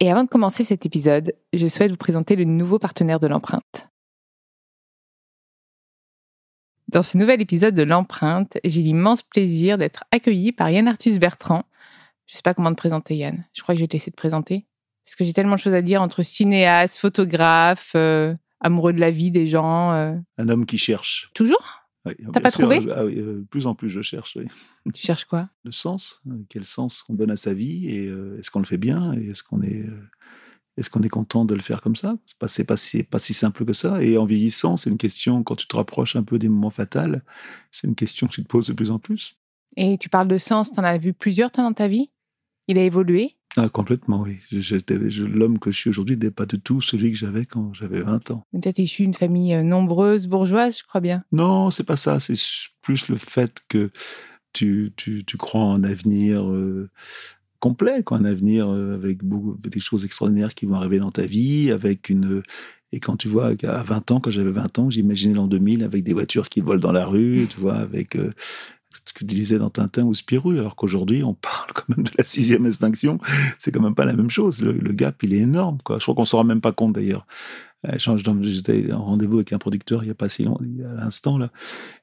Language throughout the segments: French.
Et avant de commencer cet épisode, je souhaite vous présenter le nouveau partenaire de l'empreinte. Dans ce nouvel épisode de l'empreinte, j'ai l'immense plaisir d'être accueilli par Yann Arthus Bertrand. Je ne sais pas comment te présenter Yann. Je crois que je vais te laisser te présenter. Parce que j'ai tellement de choses à dire entre cinéaste, photographe, euh, amoureux de la vie des gens. Euh. Un homme qui cherche. Toujours? T'as pas trouvé? ah euh, plus en plus, je cherche. Tu cherches quoi? Le sens. Euh, quel sens on donne à sa vie et euh, est-ce qu'on le fait bien et est-ce qu'on est, est-ce qu'on est content de le faire comme ça? C'est pas, pas, si, pas si simple que ça. Et en vieillissant, c'est une question, quand tu te rapproches un peu des moments fatals, c'est une question que tu te poses de plus en plus. Et tu parles de sens, tu en as vu plusieurs toi dans ta vie? Il a évolué? Ah, complètement, oui. L'homme que je suis aujourd'hui n'est pas du tout celui que j'avais quand j'avais 20 ans. Peut-être issu d'une famille euh, nombreuse, bourgeoise, je crois bien. Non, c'est pas ça. C'est plus le fait que tu, tu, tu crois en un avenir euh, complet, quoi, un avenir euh, avec, beaucoup, des choses extraordinaires qui vont arriver dans ta vie, avec une. Et quand tu vois qu'à 20 ans, quand j'avais 20 ans, j'imaginais l'an 2000 avec des voitures qui volent dans la rue, tu vois, avec ce que tu disais dans Tintin ou Spirou, alors qu'aujourd'hui, on parle quand même de la sixième extinction. C'est quand même pas la même chose. Le, gap, il est énorme. Quoi. Je crois qu'on s'en rend même pas compte d'ailleurs. Euh, j'étais en rendez-vous avec un producteur il y a pas si longtemps, à l'instant là,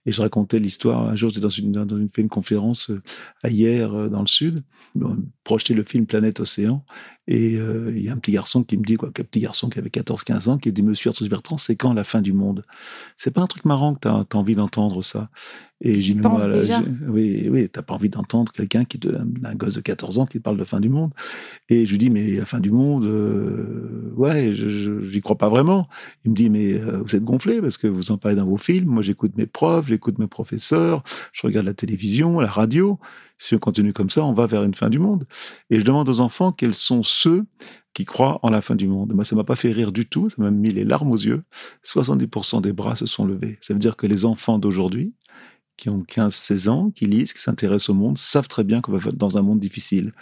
et je racontais l'histoire. Un jour, j'étais dans une, dans une, fait conférence euh, à hier euh, dans le sud, projeter le film Planète Océan, et il y a un petit garçon qui me dit quoi, un petit garçon qui avait 14-15 ans, qui me dit Monsieur Arthur Bertrand, c'est quand la fin du monde? C'est pas un truc marrant que tu as, envie d'entendre ça. Et j'ai moi, déjà. oui, oui, t'as pas envie d'entendre quelqu'un qui, un gosse de 14 ans qui parle de fin du monde. Et je lui dis mais la fin du monde, ouais, je j'y crois pas vraiment il me dit, mais euh, vous êtes gonflé parce que vous en parlez dans vos films. Moi, j'écoute mes profs, j'écoute mes professeurs, je regarde la télévision, la radio. Si on continue comme ça, on va vers une fin du monde. Et je demande aux enfants quels sont ceux qui croient en la fin du monde. Moi, ça m'a pas fait rire du tout, ça m'a mis les larmes aux yeux. 70% des bras se sont levés. Ça veut dire que les enfants d'aujourd'hui, qui ont 15-16 ans, qui lisent, qui s'intéressent au monde, savent très bien qu'on va être dans un monde difficile.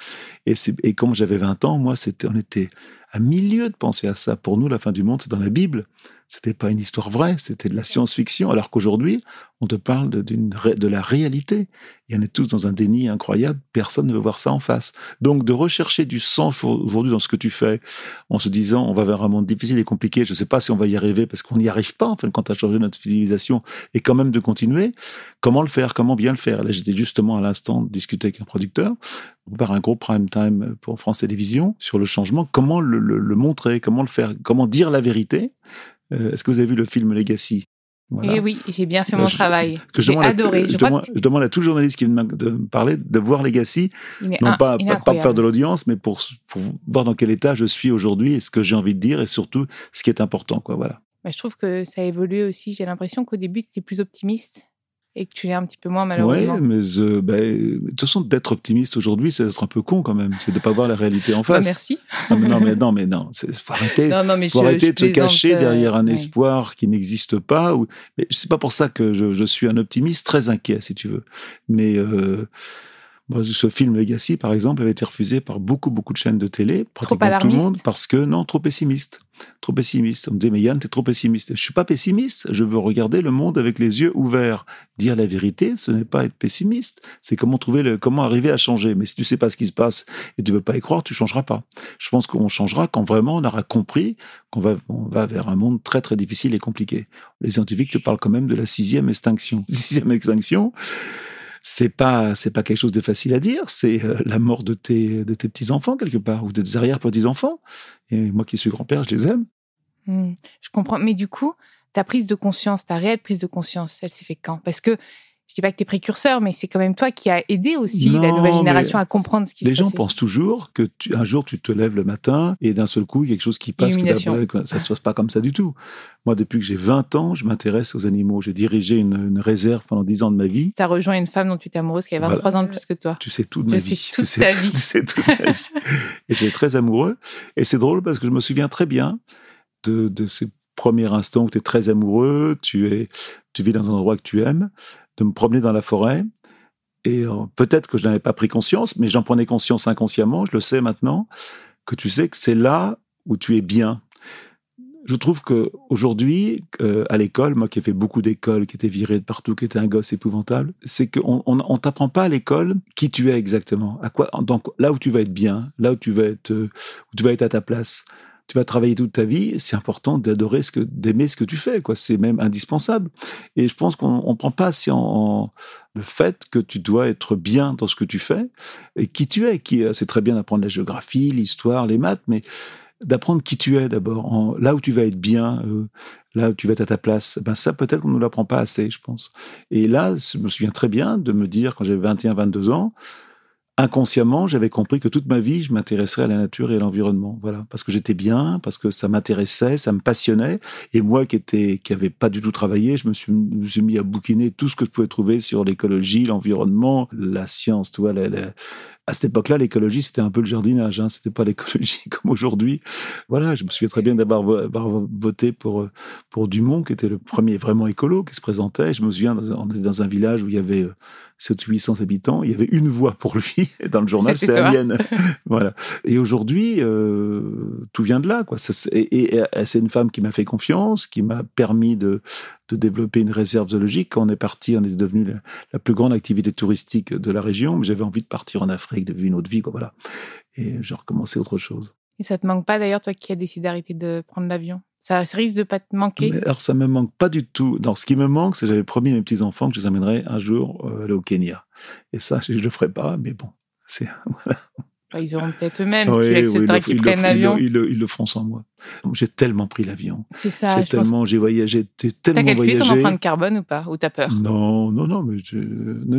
Et, comme j'avais 20 ans, moi, c'était, on était à milieu de penser à ça. Pour nous, la fin du monde, c'est dans la Bible. C'était pas une histoire vraie, c'était de la science-fiction. Alors qu'aujourd'hui, on te parle de, la réalité. Et on est tous dans un déni incroyable. Personne ne veut voir ça en face. Donc, de rechercher du sens aujourd'hui dans ce que tu fais, en se disant, on va vers un monde difficile et compliqué. Je ne sais pas si on va y arriver parce qu'on n'y arrive pas, en fait, quand tu as changé notre civilisation et quand même de continuer. Comment le faire? Comment bien le faire? Là, j'étais justement à l'instant discuter avec un producteur par un gros prime time pour France Télévisions sur le changement. Comment le, le, montrer, comment le faire, comment dire la vérité? Euh, est-ce que vous avez vu le film Legacy? Voilà. Eh oui, j'ai bien fait mon travail. J'ai adoré. Je, demande, à tout journaliste qui vient de me parler de voir Legacy, non pas, pas, pour faire de l'audience, mais pour, pour, voir dans quel état je suis aujourd'hui et ce que j'ai envie de dire et surtout ce qui est important. Quoi, voilà. Bah, je trouve que ça a évolué aussi. J'ai l'impression qu'au début, tu étais plus optimiste et que tu l'es un petit peu moins malheureusement. Oui, mais euh, bah, de toute façon, d'être optimiste aujourd'hui, c'est d'être un peu con quand même. C'est de ne pas voir la réalité en bah, face. merci. Non, mais non, mais non, mais non. Faut arrêter, non, non, mais faut arrêter de te cacher derrière un euh, espoir qui n'existe pas. Ou... Mais c'est pas pour ça que je, je, suis un optimiste très inquiet, si tu veux. Mais euh, ce film Legacy, par exemple, avait été refusé par beaucoup, beaucoup de chaînes de télé, pratiquement tout le monde, parce que non, trop pessimiste. Trop pessimiste. On me dit, mais Yann, t'es trop pessimiste. Je suis pas pessimiste. Je veux regarder le monde avec les yeux ouverts. Dire la vérité, ce n'est pas être pessimiste. C'est comment trouver le, comment arriver à changer. Mais si tu sais pas ce qui se passe et tu veux pas y croire, tu changeras pas. Je pense qu'on changera quand vraiment on aura compris qu'on va, on va vers un monde très, très difficile et compliqué. Les scientifiques te parlent quand même de la sixième extinction. Sixième extinction c'est pas c'est pas quelque chose de facile à dire. C'est euh, la mort de tes de tes petits enfants quelque part ou de tes arrière petits enfants. Et moi qui suis grand-père, je les aime. Hmm, je comprends. Mais du coup, ta prise de conscience, ta réelle prise de conscience, elle s'est fait quand? Parce que je dis pas que tu es précurseur, mais c'est quand même toi qui as aidé aussi la nouvelle génération à comprendre ce qui se passe. Les gens pensent toujours que un jour tu te lèves le matin et d'un seul coup il y a quelque chose qui passe. Que ça se passe pas comme ça du tout. Moi, depuis que j'ai 20 ans, je m'intéresse aux animaux. J'ai dirigé une, réserve pendant 10 ans de ma vie. Tu as rejoint une femme dont tu es amoureuse qui a 23 ans de plus que toi. Tu sais tout de ma vie. Sais toute ta vie. Tu sais toute ma vie. Et j'étais très amoureux. Et c'est drôle parce que je me souviens très bien de, de ces premiers instants où tu es très amoureux, tu, es, tu vis dans un endroit que tu aimes de me promener dans la forêt. Et euh, peut-être que je n'avais pas pris conscience, mais j'en prenais conscience inconsciemment, je le sais maintenant, que tu sais que c'est là où tu es bien. Je trouve que aujourd'hui, euh, à l'école, moi qui ai fait beaucoup d'écoles, qui était viré de partout, qui était un gosse épouvantable, c'est qu'on on, on t'apprend pas à l'école qui tu es exactement, à quoi, donc là où tu vas être bien, là où tu vas être, euh, où tu vas être à ta place tu vas travailler toute ta vie, c'est important d'adorer ce que, d'aimer ce que tu fais, quoi. C'est même indispensable. Et je pense qu'on ne prend pas assez en, le fait que tu dois être bien dans ce que tu fais et qui tu es. Qui, c'est très bien d'apprendre la géographie, l'histoire, les maths, mais d'apprendre qui tu es d'abord, là où tu vas être bien, euh, là où tu vas être à ta place. Ben ça, peut-être qu'on ne l'apprend pas assez, je pense. Et là, je me souviens très bien de me dire, quand j'avais 21, 22 ans, inconsciemment, j'avais compris que toute ma vie, je m'intéresserais à la nature et à l'environnement. Voilà, parce que j'étais bien, parce que ça m'intéressait, ça me passionnait. Et moi, qui était, qui avait pas du tout travaillé, je me suis, mis à bouquiner tout ce que je pouvais trouver sur l'écologie, l'environnement, la science, tu vois, à cette époque-là, l'écologie, c'était un peu le jardinage, hein, c'était pas l'écologie comme aujourd'hui. Voilà, je me souviens très bien d'avoir voté pour, pour Dumont, qui était le premier vraiment écolo qui se présentait. Je me souviens, on était dans un village où il y avait 700 800 habitants, il y avait une voix pour lui, et dans le journal, c'était la mienne. voilà. Et aujourd'hui, euh, tout vient de là, quoi. et, c'est une femme qui m'a fait confiance, qui m'a permis de, de développer une réserve zoologique. Quand on est parti, on est devenu la, plus grande activité touristique de la région, mais j'avais envie de partir en Afrique, de vivre une autre vie, quoi, voilà. Et j'ai recommencé autre chose. Et ça te manque pas d'ailleurs, toi qui as décidé d'arrêter de prendre l'avion? Ça, risque de pas te manquer? Mais Alors, ça me manque pas du tout. Non, ce qui me manque, c'est que j'avais promis à mes petits-enfants que je les amènerais un jour euh, aller au Kenya. Et ça, je ne le ferai pas, mais bon, c'est... Voilà. Ils auront peut-être eux-mêmes. tu accepterais qu'ils prennent l'avion. Ils, le feront sans moi. J'ai tellement pris l'avion. C'est ça. J'ai tellement, j'ai voyagé, tellement T'as calculé ton empreinte carbone ou pas? Ou t'as peur? Non, non, non. Mais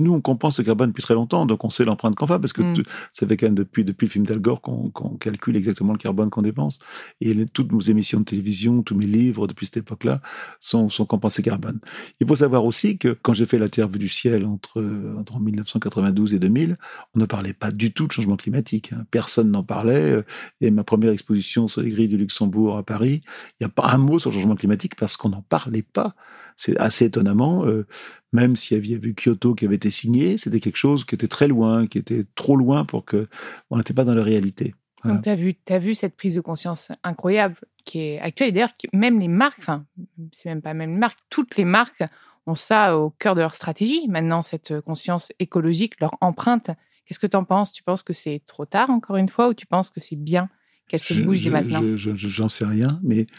nous, on compense le carbone depuis très longtemps, donc on sait l'empreinte qu'on fait parce que hmm. ça fait quand même depuis depuis le film d'Al Gore qu'on calcule exactement le carbone qu'on dépense. Et toutes nos émissions de télévision, tous mes livres depuis cette époque-là sont, sont compensés carbone. Il faut savoir aussi que quand j'ai fait la Terre vue du ciel entre entre 1992 et 2000, on ne parlait pas du tout de changement climatique. Hein. Personne n'en parlait. Et ma première exposition sur les grilles du Luxembourg à Paris, il n'y a pas un mot sur le changement climatique parce qu'on n'en parlait pas. C'est assez étonnamment, euh, même s'il y avait Kyoto qui avait été signé, c'était quelque chose qui était très loin, qui était trop loin pour que on n'était pas dans la réalité. Donc, tu as vu, vu cette prise de conscience incroyable qui est actuelle. Et d'ailleurs, même les marques, enfin, c'est même pas même les marques, toutes les marques ont ça au cœur de leur stratégie. Maintenant, cette conscience écologique, leur empreinte. Qu'est-ce que tu en penses? Tu penses que c'est trop tard, encore une fois, ou tu penses que c'est bien qu'elle se bouge dès maintenant J'en sais rien, mais de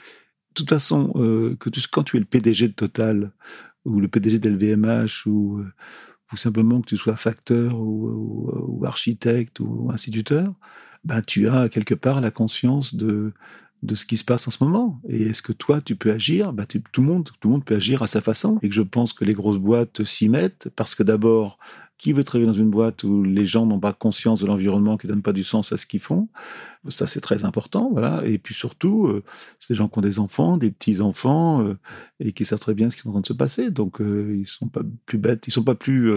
toute façon, euh, que tu, quand tu es le PDG de Total, ou le PDG d'LVMH, ou, euh, ou simplement que tu sois facteur, ou, architecte, ou instituteur, ben, tu as quelque part la conscience de, de ce qui se passe en ce moment. Et est-ce que toi, tu peux agir? Bah, Tout le monde, tout le monde peut agir à sa façon. Et que je pense que les grosses boîtes s'y mettent parce que d'abord, qui veut travailler dans une boîte où les gens n'ont pas conscience de l'environnement, qui ne donnent pas du sens à ce qu'ils font? Ça, c'est très important, voilà. Et puis surtout, euh, c'est des gens qui ont des enfants, des petits enfants, euh, et qui savent très bien ce qui est en train de se passer. Donc, euh, ils sont pas plus bêtes, ils sont pas plus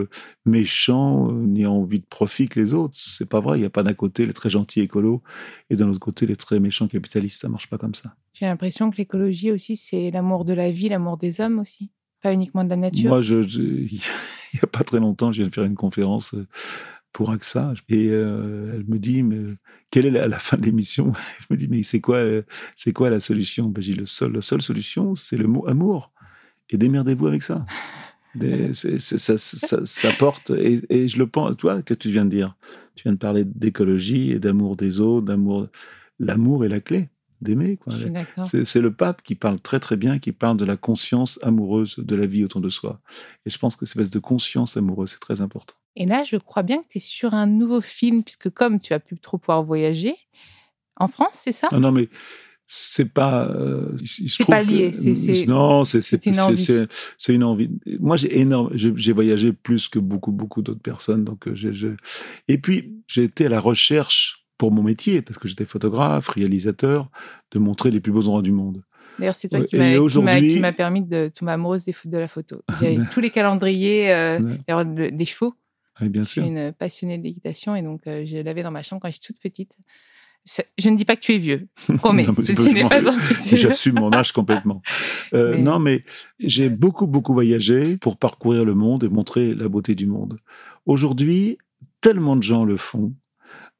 méchants ni envie de profit que les autres. C'est pas vrai. Il n'y a pas d'un côté les très gentils écolos et d'un autre côté les très méchants capitalistes. Ça marche pas comme ça. J'ai l'impression que l'écologie aussi, c'est l'amour de la vie, l'amour des hommes aussi. Pas uniquement de la nature. Moi, il n'y a pas très longtemps, je viens de faire une conférence euh, pour AXA et euh, elle me dit mais quelle est la, la fin de l'émission? Je me dis mais c'est quoi c'est quoi la solution? Ben, J'ai le seul la seule solution c'est le mot amour et démerdez-vous avec ça. ça, ça, porte et, et, je le pense. Toi, que tu viens de dire? Tu viens de parler d'écologie et d'amour des autres, d'amour. L'amour est la clé d'aimer. C'est le pape qui parle très très bien, qui parle de la conscience amoureuse de la vie autour de soi. Et je pense que cette espèce de conscience amoureuse, c'est très important. Et là, je crois bien que tu es sur un nouveau film, puisque comme tu as pu trop pouvoir voyager, en France, c'est ça? Non, non, mais c'est pas. Euh, c'est pas lié. c'est, non, c'est c'est c'est une envie. Moi, j'ai énorme. J'ai voyagé plus que beaucoup beaucoup d'autres personnes. Donc, j'ai, et puis j'ai été à la recherche pour mon métier parce que j'étais photographe, réalisateur, de montrer les plus beaux endroits du monde. D'ailleurs, c'est toi qui m'as permis de tomber amoureuse des, de la photo. J'avais tous les calendriers, euh, les chevaux. Oui, bien sûr. Je suis une passionnée d'équitation et donc euh, je l'avais dans ma chambre quand j'étais toute petite. Je ne dis pas que tu es vieux, promets. ceci n'est pas J'assume mon âge complètement. Euh, non, mais j'ai beaucoup, beaucoup voyagé pour parcourir le monde et montrer la beauté du monde. Aujourd'hui, tellement de gens le font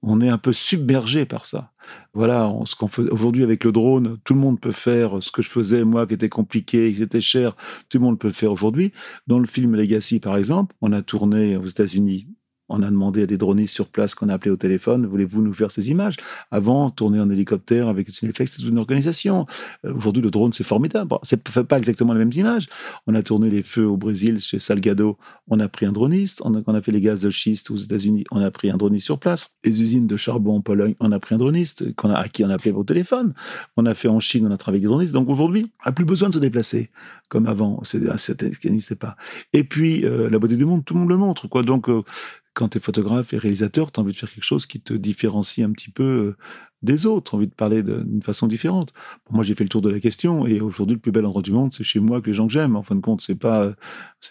on est un peu submergé par ça. Voilà, ce qu'on fait aujourd'hui avec le drone, tout le monde peut faire ce que je faisais moi, qui était compliqué, qui était cher. Tout le monde peut le faire aujourd'hui. Dans le film Legacy, par exemple, on a tourné aux États-Unis on a demandé à des dronistes sur place qu'on a appelé au téléphone, voulez-vous nous faire ces images? Avant, tourner en hélicoptère avec Cineflex, c'était une organisation. Euh, aujourd'hui, le drone, c'est formidable. C'est fait pas exactement les mêmes images. On a tourné les feux au Brésil, chez Salgado, on a pris un droniste. On a, fait les gaz de schiste aux États-Unis, on a pris un droniste sur place. Les usines de charbon en Pologne, on a pris un droniste qu'on a, à qui on a appelé au téléphone. On a fait en Chine, on a travaillé avec des dronistes. Donc aujourd'hui, on n'a plus besoin de se déplacer comme avant. C'est, n'existait pas. Et puis, euh, la beauté du monde, tout le monde le montre. Donc, euh, quand tu es photographe et réalisateur, tu as envie de faire quelque chose qui te différencie un petit peu euh, des autres, envie de parler d'une façon différente. moi, j'ai fait le tour de la question et aujourd'hui, le plus bel endroit du monde, c'est chez moi avec les gens que j'aime. En fin de compte, c'est pas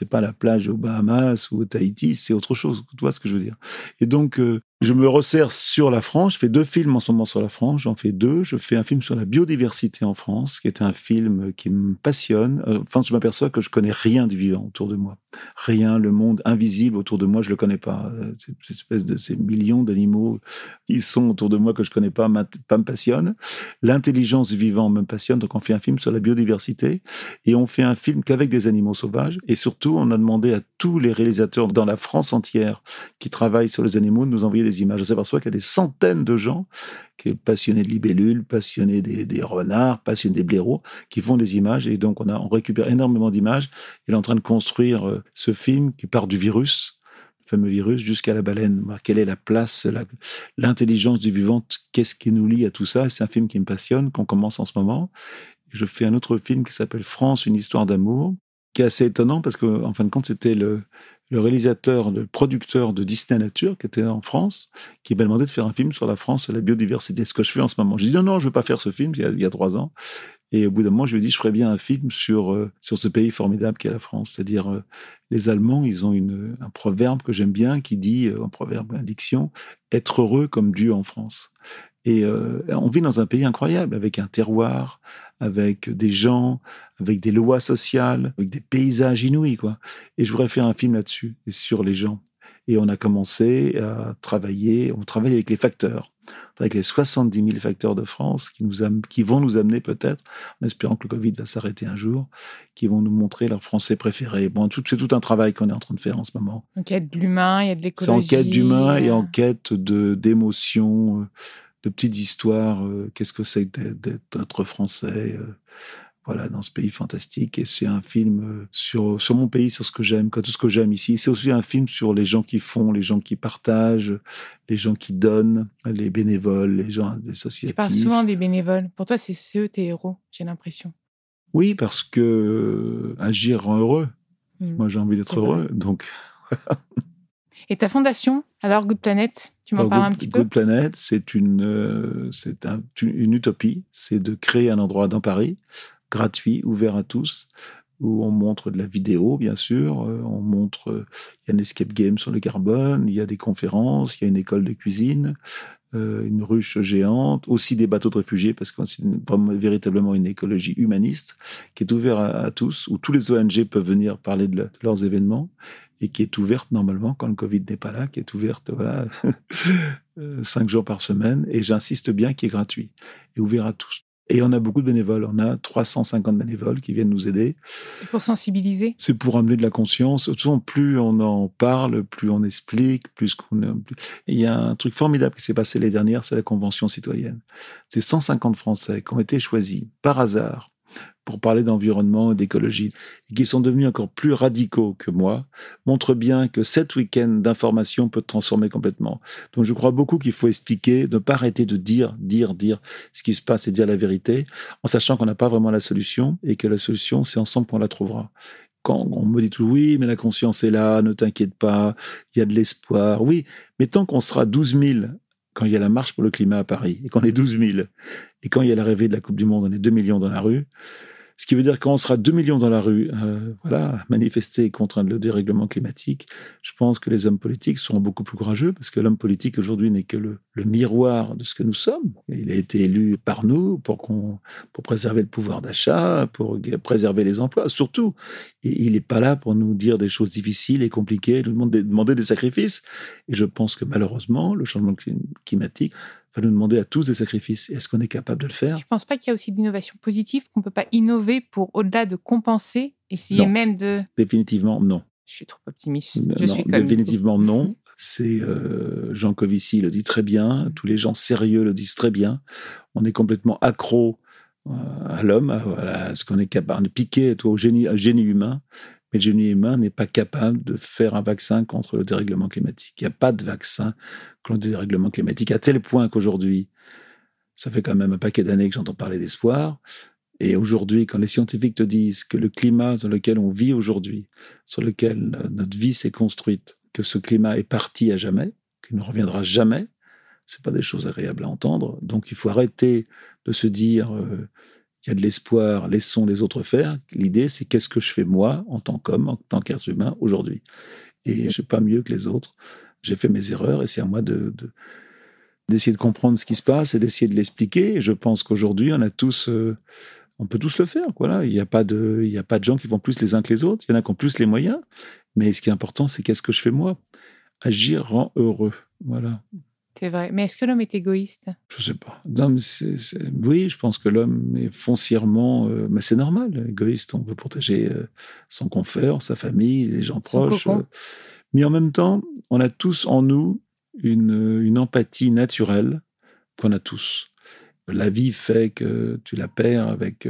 pas la plage aux Bahamas ou au Tahiti, c'est autre chose. Tu vois ce que je veux dire? Et donc, euh, je me resserre sur la France. Je fais deux films en ce moment sur la France. J'en fais deux. Je fais un film sur la biodiversité en France, qui est un film qui me passionne. Euh, enfin, je m'aperçois que je connais rien du vivant autour de moi. Rien, le monde invisible autour de moi, je le connais pas. Euh, cette espèce de ces millions d'animaux qui sont autour de moi que je connais pas, pas me passionne. L'intelligence du vivant me passionne. Donc, on fait un film sur la biodiversité et on fait un film qu'avec des animaux sauvages. Et surtout, on a demandé à tous les réalisateurs dans la France entière qui travaillent sur les animaux de nous envoyer des images. On s'aperçoit qu'il y a des centaines de gens qui sont passionnés de libellules, passionnés des, renards, passionnés des blaireaux, qui font des images. Et donc, on, a, on récupère énormément d'images. Il est en train de construire euh, ce film qui part du virus, fameux virus, jusqu'à la baleine. Quelle est la place, l'intelligence du vivant Qu'est-ce qui nous lie à tout ça C'est un film qui me passionne, qu'on commence en ce moment. Je fais un autre film qui s'appelle France, une histoire d'amour, qui est assez étonnant parce qu'en en fin de compte, c'était le, le réalisateur, le producteur de Disney Nature, qui était en France, qui m'a demandé de faire un film sur la France et la biodiversité, ce que je fais en ce moment. J'ai dit non, non, je ne veux pas faire ce film, il y, a, trois ans. Et au bout d'un moment, je lui ai dit, je ferais bien un film sur, euh, sur ce pays formidable qu'est la France. C'est-à-dire, euh, les Allemands, ils ont une, un proverbe que j'aime bien qui dit, euh, un proverbe, une diction, être heureux comme Dieu en France. Et on vit dans un pays incroyable, avec un terroir, avec des gens, avec des lois sociales, avec des paysages inouïs, quoi. Et je voudrais faire un film là-dessus, sur les gens. Et on a commencé à travailler, on travaille avec les facteurs, avec les 70 000 facteurs de France qui, nous qui vont nous amener peut-être, en espérant que le Covid va s'arrêter un jour, qui vont nous montrer leurs Français préférés. Bon, c'est tout un travail qu'on est en train de faire en ce moment. En quête de l'humain, il y a de l'écologie. C'est en quête d'humain et en quête d'émotions, euh, de petites histoires. Euh, qu'est-ce que c'est d'être français euh, voilà, dans ce pays fantastique. Et c'est un film euh, sur, sur mon pays, sur ce que j'aime, tout ce que j'aime ici. C'est aussi un film sur les gens qui font, les gens qui partagent, les gens qui donnent, les bénévoles, les gens des sociétés. Tu parles souvent des bénévoles. Pour toi, c'est eux tes héros, j'ai l'impression. Oui, parce que agir rend heureux. Mmh. Moi, j'ai envie d'être heureux. Donc, Et ta fondation, alors Good Planet, tu m'en parles un petit peu? Good Planet, c'est une, euh, c'est une utopie, c'est de créer un endroit dans Paris, gratuit, ouvert à tous, où on montre de la vidéo, bien sûr, euh, on montre, euh, il y a un escape game sur le carbone, il y a des conférences, il y a une école de cuisine, une ruche géante, aussi des bateaux de réfugiés, parce que c'est véritablement une écologie humaniste qui est ouverte à, tous, où tous les ONG peuvent venir parler de leurs événements et qui est ouverte normalement quand le Covid n'est pas là, qui est ouverte voilà, euh, cinq jours par semaine, et j'insiste bien, qui est gratuit et ouvert à tous. Et on a beaucoup de bénévoles. On a 350 bénévoles qui viennent nous aider. Pour sensibiliser? C'est pour amener de la conscience. plus on en parle, plus on explique, plus qu'on. Il y a un truc formidable qui s'est passé les dernières, c'est la Convention citoyenne. C'est 150 Français qui ont été choisis par hasard pour parler d'environnement et d'écologie, et qui sont devenus encore plus radicaux que moi, montrent bien que cet week-end d'information peut transformer complètement. Donc je crois beaucoup qu'il faut expliquer, ne pas arrêter de dire, dire, dire ce qui se passe et dire la vérité, en sachant qu'on n'a pas vraiment la solution et que la solution, c'est ensemble qu'on la trouvera quand on me dit tout, oui, mais la conscience est là, ne t'inquiète pas, il y a de l'espoir. Oui, mais tant qu'on sera 12 000 quand il y a la marche pour le climat à Paris, et qu'on est 12 000, et quand il y a l'arrivée de la Coupe du Monde, on est 2 millions dans la rue, ce qui veut dire qu'on sera 2 millions dans la rue, euh, voilà, manifester contre le dérèglement climatique. Je pense que les hommes politiques seront beaucoup plus courageux parce que l'homme politique aujourd'hui n'est que le, miroir de ce que nous sommes. Il a été élu par nous pour préserver le pouvoir d'achat, pour préserver les emplois. Surtout, il n'est pas là pour nous dire des choses difficiles et compliquées, nous demander des sacrifices. Et je pense que malheureusement, le changement climatique va nous demander à tous des sacrifices. Est-ce qu'on est capable de le faire? Je ne pense pas qu'il y a aussi d'innovation positive, qu'on ne peut pas innover pour, au-delà de compenser, essayer même de... Définitivement, non. Je suis trop optimiste. Je suis définitivement non. C'est euh, Jean Covici le dit très bien, tous les gens sérieux le disent très bien. On est complètement accro euh, à l'homme, à, ce qu'on est capable de piquer au génie, au génie humain. Mais le génie humain n'est pas capable de faire un vaccin contre le dérèglement climatique. Il n'y a pas de vaccin contre le dérèglement climatique, à tel point qu'aujourd'hui, ça fait quand même un paquet d'années que j'entends parler d'espoir. Et aujourd'hui, quand les scientifiques te disent que le climat dans lequel on vit aujourd'hui, sur lequel notre vie s'est construite, que ce climat est parti à jamais, qu'il ne reviendra jamais, c'est pas des choses agréables à entendre. Donc, il faut arrêter de se dire euh, il y a de l'espoir, laissons les autres faire. L'idée, c'est qu'est-ce que je fais moi, en tant qu'homme, en tant qu'être humain, aujourd'hui? Et je ne suis pas mieux que les autres. J'ai fait mes erreurs et c'est à moi de, d'essayer de comprendre ce qui se passe et d'essayer de l'expliquer. Et je pense qu'aujourd'hui, on a tous, euh, on peut tous le faire. Voilà. Il n'y a pas de, il y a pas de gens qui vont plus les uns que les autres. Il y en a qui ont plus les moyens. Mais ce qui est important, c'est qu'est-ce que je fais moi? Agir rend heureux. Voilà. C'est vrai. Mais est-ce que l'homme est égoïste? Je ne sais pas. Oui, je pense que l'homme est foncièrement. Euh, mais c'est normal, égoïste. On veut protéger euh, son confort, sa famille, les gens proches. Euh. mais en même temps, on a tous en nous une, une empathie naturelle qu'on a tous. La vie fait que tu la perds avec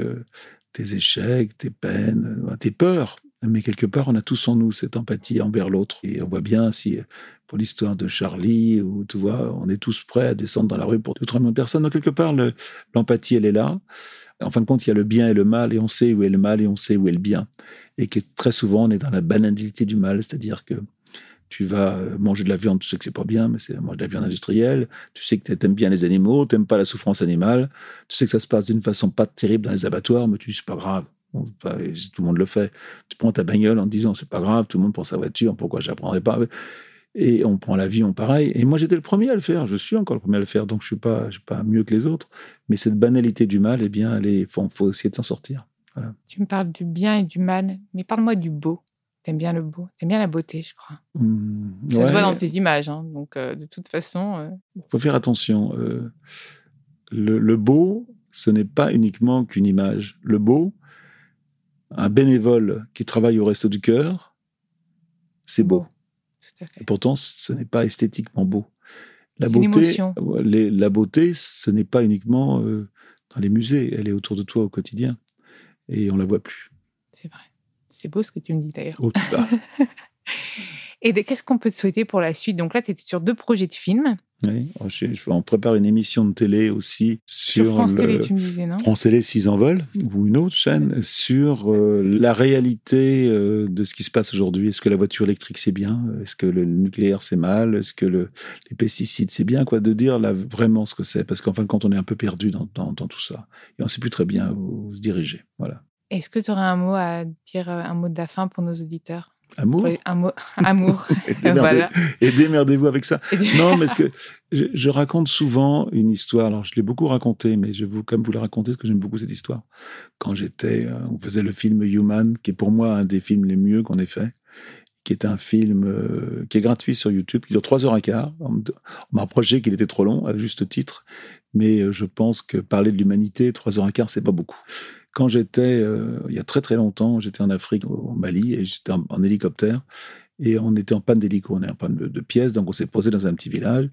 tes échecs, tes peines, tes peurs. Mais quelque part, on a tous en nous cette empathie envers l'autre. Et on voit bien si pour l'histoire de Charlie, où tu vois, on est tous prêts à descendre dans la rue pour tout de personne. Donc, quelque part, l'empathie, elle est là. En fin de compte, il y a le bien et le mal, et on sait où est le mal et on sait où est le bien. Et très souvent, on est dans la banalité du mal, c'est-à-dire que tu vas euh, manger de la viande, tu sais que c'est pas bien, mais c'est manger de la viande industrielle. Tu sais que tu aimes bien les animaux, tu n'aimes pas la souffrance animale. Tu sais que ça se passe d'une façon pas terrible dans les abattoirs, mais tu dis c'est pas grave. tout le monde le fait. Tu prends ta bagnole en disant c'est pas grave, tout le monde prend sa voiture, pourquoi j'apprendrai pas? Et on prend l'avion pareil. Et moi, j'étais le premier à le faire. Je suis encore le premier à le faire. Donc, je suis pas, je suis pas mieux que les autres. Mais cette banalité du mal, eh bien, il faut, faut, essayer de s'en sortir. Tu me parles du bien et du mal, mais parle-moi du beau. T'aimes bien le beau. T'aimes bien la beauté, je crois. Mmh, Ça se voit dans tes images. Hein. Donc, euh, de toute façon. Il euh, faut faire attention. Euh, le, le, beau, ce n'est pas uniquement qu'une image. Le beau, un bénévole qui travaille au resto du cœur, c'est beau. Et pourtant, ce n'est pas esthétiquement beau. La beauté, la beauté, ce n'est pas uniquement euh, dans les musées, elle est autour de toi au quotidien. Et on la voit plus. C'est vrai. C'est beau ce que tu me dis d'ailleurs. Oh, Et qu'est-ce qu'on peut te souhaiter pour la suite? Donc là, tu es sur deux projets de films. Oui, je, je en prépare une émission de télé aussi sur, France Télé, tu me disais, non? France Télé 6 en vol, ou une autre chaîne, sur euh, la réalité euh, de ce qui se passe aujourd'hui. Est-ce que la voiture électrique c'est bien? Est-ce que le nucléaire c'est mal? Est-ce que le, les pesticides c'est bien? Quoi De dire là vraiment ce que c'est, parce qu'en fin de compte on est un peu perdu dans, dans, dans tout ça. Et on ne sait plus très bien où se diriger. Voilà. Est-ce que tu aurais un mot à dire, euh, un mot de la fin pour nos auditeurs? Amour. Amour. et démerdez-vous avec ça. non, mais ce que je, raconte souvent une histoire. Alors, je l'ai beaucoup raconté, mais je vais comme vous la raconter parce que j'aime beaucoup cette histoire. Quand j'étais, euh, on faisait le film Human, qui est pour moi un des films les mieux qu'on ait fait, qui est un film euh, qui est gratuit sur YouTube, qui dure 3 heures et quart. On m'a reproché qu'il était trop long, à juste titre, mais euh, je pense que parler de l'humanité, 3 heures et quart, c'est pas beaucoup. Quand j'étais, euh, il y a très très longtemps, j'étais en Afrique, au Mali, et j'étais en, hélicoptère, et on était en panne d'hélico, on est en panne de, pièces, donc on s'est posé dans un petit village,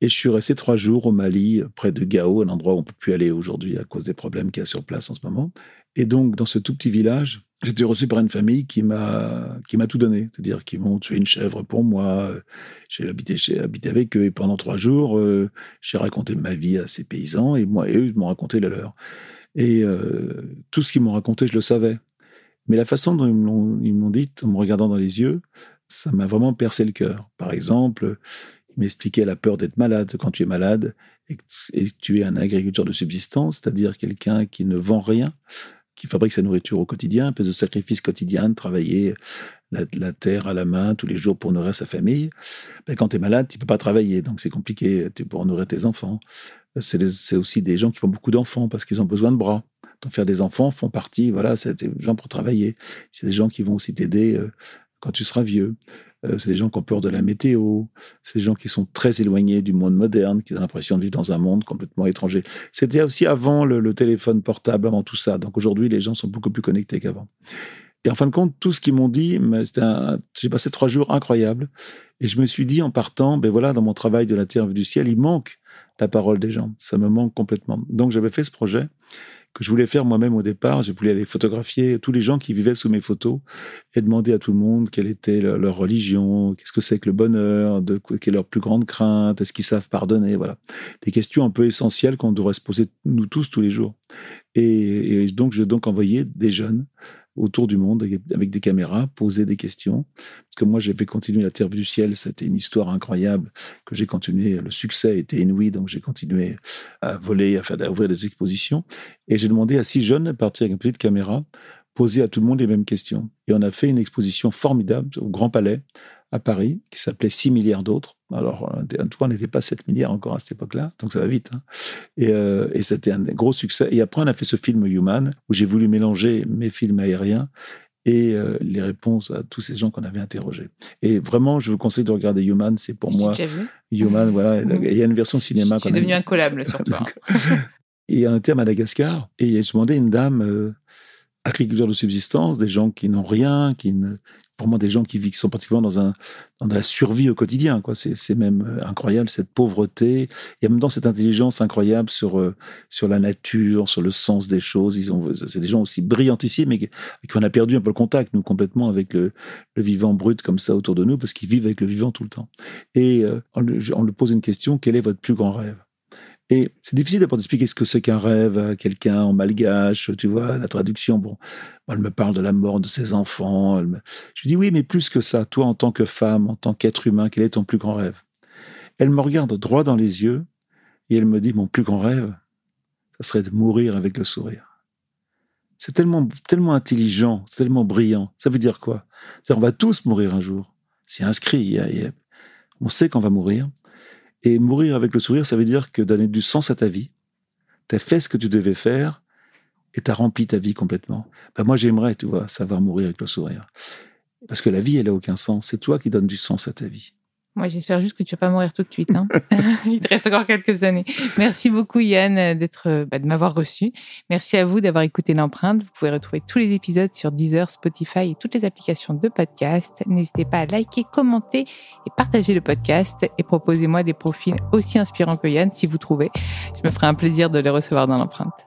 et je suis resté trois jours au Mali, près de Gao, un endroit où on ne peut plus aller aujourd'hui à cause des problèmes qu'il y a sur place en ce moment. Et donc, dans ce tout petit village, j'étais reçu par une famille qui m'a qui m'a tout donné, c'est-à-dire qu'ils m'ont tué une chèvre pour moi. J'ai habité, habité avec eux et pendant trois jours, euh, j'ai raconté ma vie à ces paysans et moi et eux m'ont raconté la leur. Et euh, tout ce qu'ils m'ont raconté, je le savais. Mais la façon dont ils me l'ont dit, en me regardant dans les yeux, ça m'a vraiment percé le cœur. Par exemple, ils m'expliquaient la peur d'être malade. Quand tu es malade et que tu es un agriculteur de subsistance, c'est-à-dire quelqu'un qui ne vend rien, qui fabrique sa nourriture au quotidien, un de sacrifice quotidien, de travailler la, terre à la main tous les jours pour nourrir sa famille. Ben, quand tu es malade, tu peux pas travailler, donc c'est compliqué pour nourrir tes enfants. C'est aussi des gens qui font beaucoup d'enfants parce qu'ils ont besoin de bras. Donc faire des enfants font partie, voilà, c'est des gens pour travailler. C'est des gens qui vont aussi t'aider euh, quand tu seras vieux. Euh, c'est des gens qui ont peur de la météo. C'est des gens qui sont très éloignés du monde moderne, qui ont l'impression de vivre dans un monde complètement étranger. C'était aussi avant le, téléphone portable, avant tout ça. Donc aujourd'hui, les gens sont beaucoup plus connectés qu'avant. Et en fin de compte, tout ce qu'ils m'ont dit, j'ai passé trois jours incroyables. Et je me suis dit en partant, ben voilà, dans mon travail de la terre du ciel, il manque la parole des gens. Ça me manque complètement. Donc j'avais fait ce projet que je voulais faire moi-même au départ. Je voulais aller photographier tous les gens qui vivaient sous mes photos et demander à tout le monde quelle était leur, religion, qu'est-ce que c'est que le bonheur, de, quelle est leur plus grande crainte, est-ce qu'ils savent pardonner, voilà. Des questions un peu essentielles qu'on devrait se poser nous tous tous les jours. Et, donc j'ai donc envoyé des jeunes autour du monde avec des caméras, poser des questions. Parce que moi, j'ai fait continuer la Terre du ciel. C'était une histoire incroyable que j'ai continué. Le succès était inouï, donc j'ai continué à voler, à faire à ouvrir des expositions. Et j'ai demandé à six jeunes de partir avec une petite caméra, poser à tout le monde les mêmes questions. Et on a fait une exposition formidable au Grand Palais à Paris, qui s'appelait 6 milliards d'autres. Alors, en tout cas, on n'était pas 7 milliards encore à cette époque-là, donc ça va vite. Hein. Et, euh, et c'était un gros succès. Et après, on a fait ce film Human, où j'ai voulu mélanger mes films aériens et euh, les réponses à tous ces gens qu'on avait interrogés. Et vraiment, je vous conseille de regarder Human, c'est pour moi... Human, voilà. Il y a une version cinéma. Suis devenu incollable sur toi. et un terme à Madagascar, et je demandais à une dame... Euh, agriculteurs de subsistance, des gens qui n'ont rien, qui ne, vraiment des gens qui, vivent, qui sont pratiquement dans, un, dans la survie au quotidien. Quoi. C'est, c'est même euh, incroyable, cette pauvreté. Et en même temps, cette intelligence incroyable sur, euh, sur la nature, sur le sens des choses. Ils ont, c'est des gens aussi brillantissimes, mais qui on a perdu un peu le contact, nous, complètement, avec le, le vivant brut comme ça autour de nous, parce qu'ils vivent avec le vivant tout le temps. Et euh, on, on pose une question, quel est votre plus grand rêve? Et c'est difficile d'abord d'expliquer ce que c'est qu'un rêve à quelqu'un en malgache, tu vois, la traduction. Bon, elle me parle de la mort de ses enfants. Je dis oui, mais plus que ça, toi en tant que femme, en tant qu'être humain, quel est ton plus grand rêve? Elle me regarde droit dans les yeux et elle me dit mon plus grand rêve, ça serait de mourir avec le sourire. C'est tellement, tellement intelligent, c'est tellement brillant. Ça veut dire quoi? On va tous mourir un jour. C'est inscrit. on sait qu'on va mourir. Et mourir avec le sourire, ça veut dire que donner du sens à ta vie. Tu as fait ce que tu devais faire et tu as rempli ta vie complètement. Ben moi, j'aimerais, tu vois, savoir mourir avec le sourire. Parce que la vie, elle n'a aucun sens. C'est toi qui donnes du sens à ta vie. Moi, j'espère juste que tu vas pas mourir tout de suite. Hein. Il te reste encore quelques années. Merci beaucoup, Yann, d'être, bah, de m'avoir reçu. Merci à vous d'avoir écouté l'empreinte. Vous pouvez retrouver tous les épisodes sur Deezer, Spotify et toutes les applications de podcast. N'hésitez pas à liker, commenter et partager le podcast et proposez-moi des profils aussi inspirants que Yann si vous trouvez. Je me ferai un plaisir de les recevoir dans l'empreinte.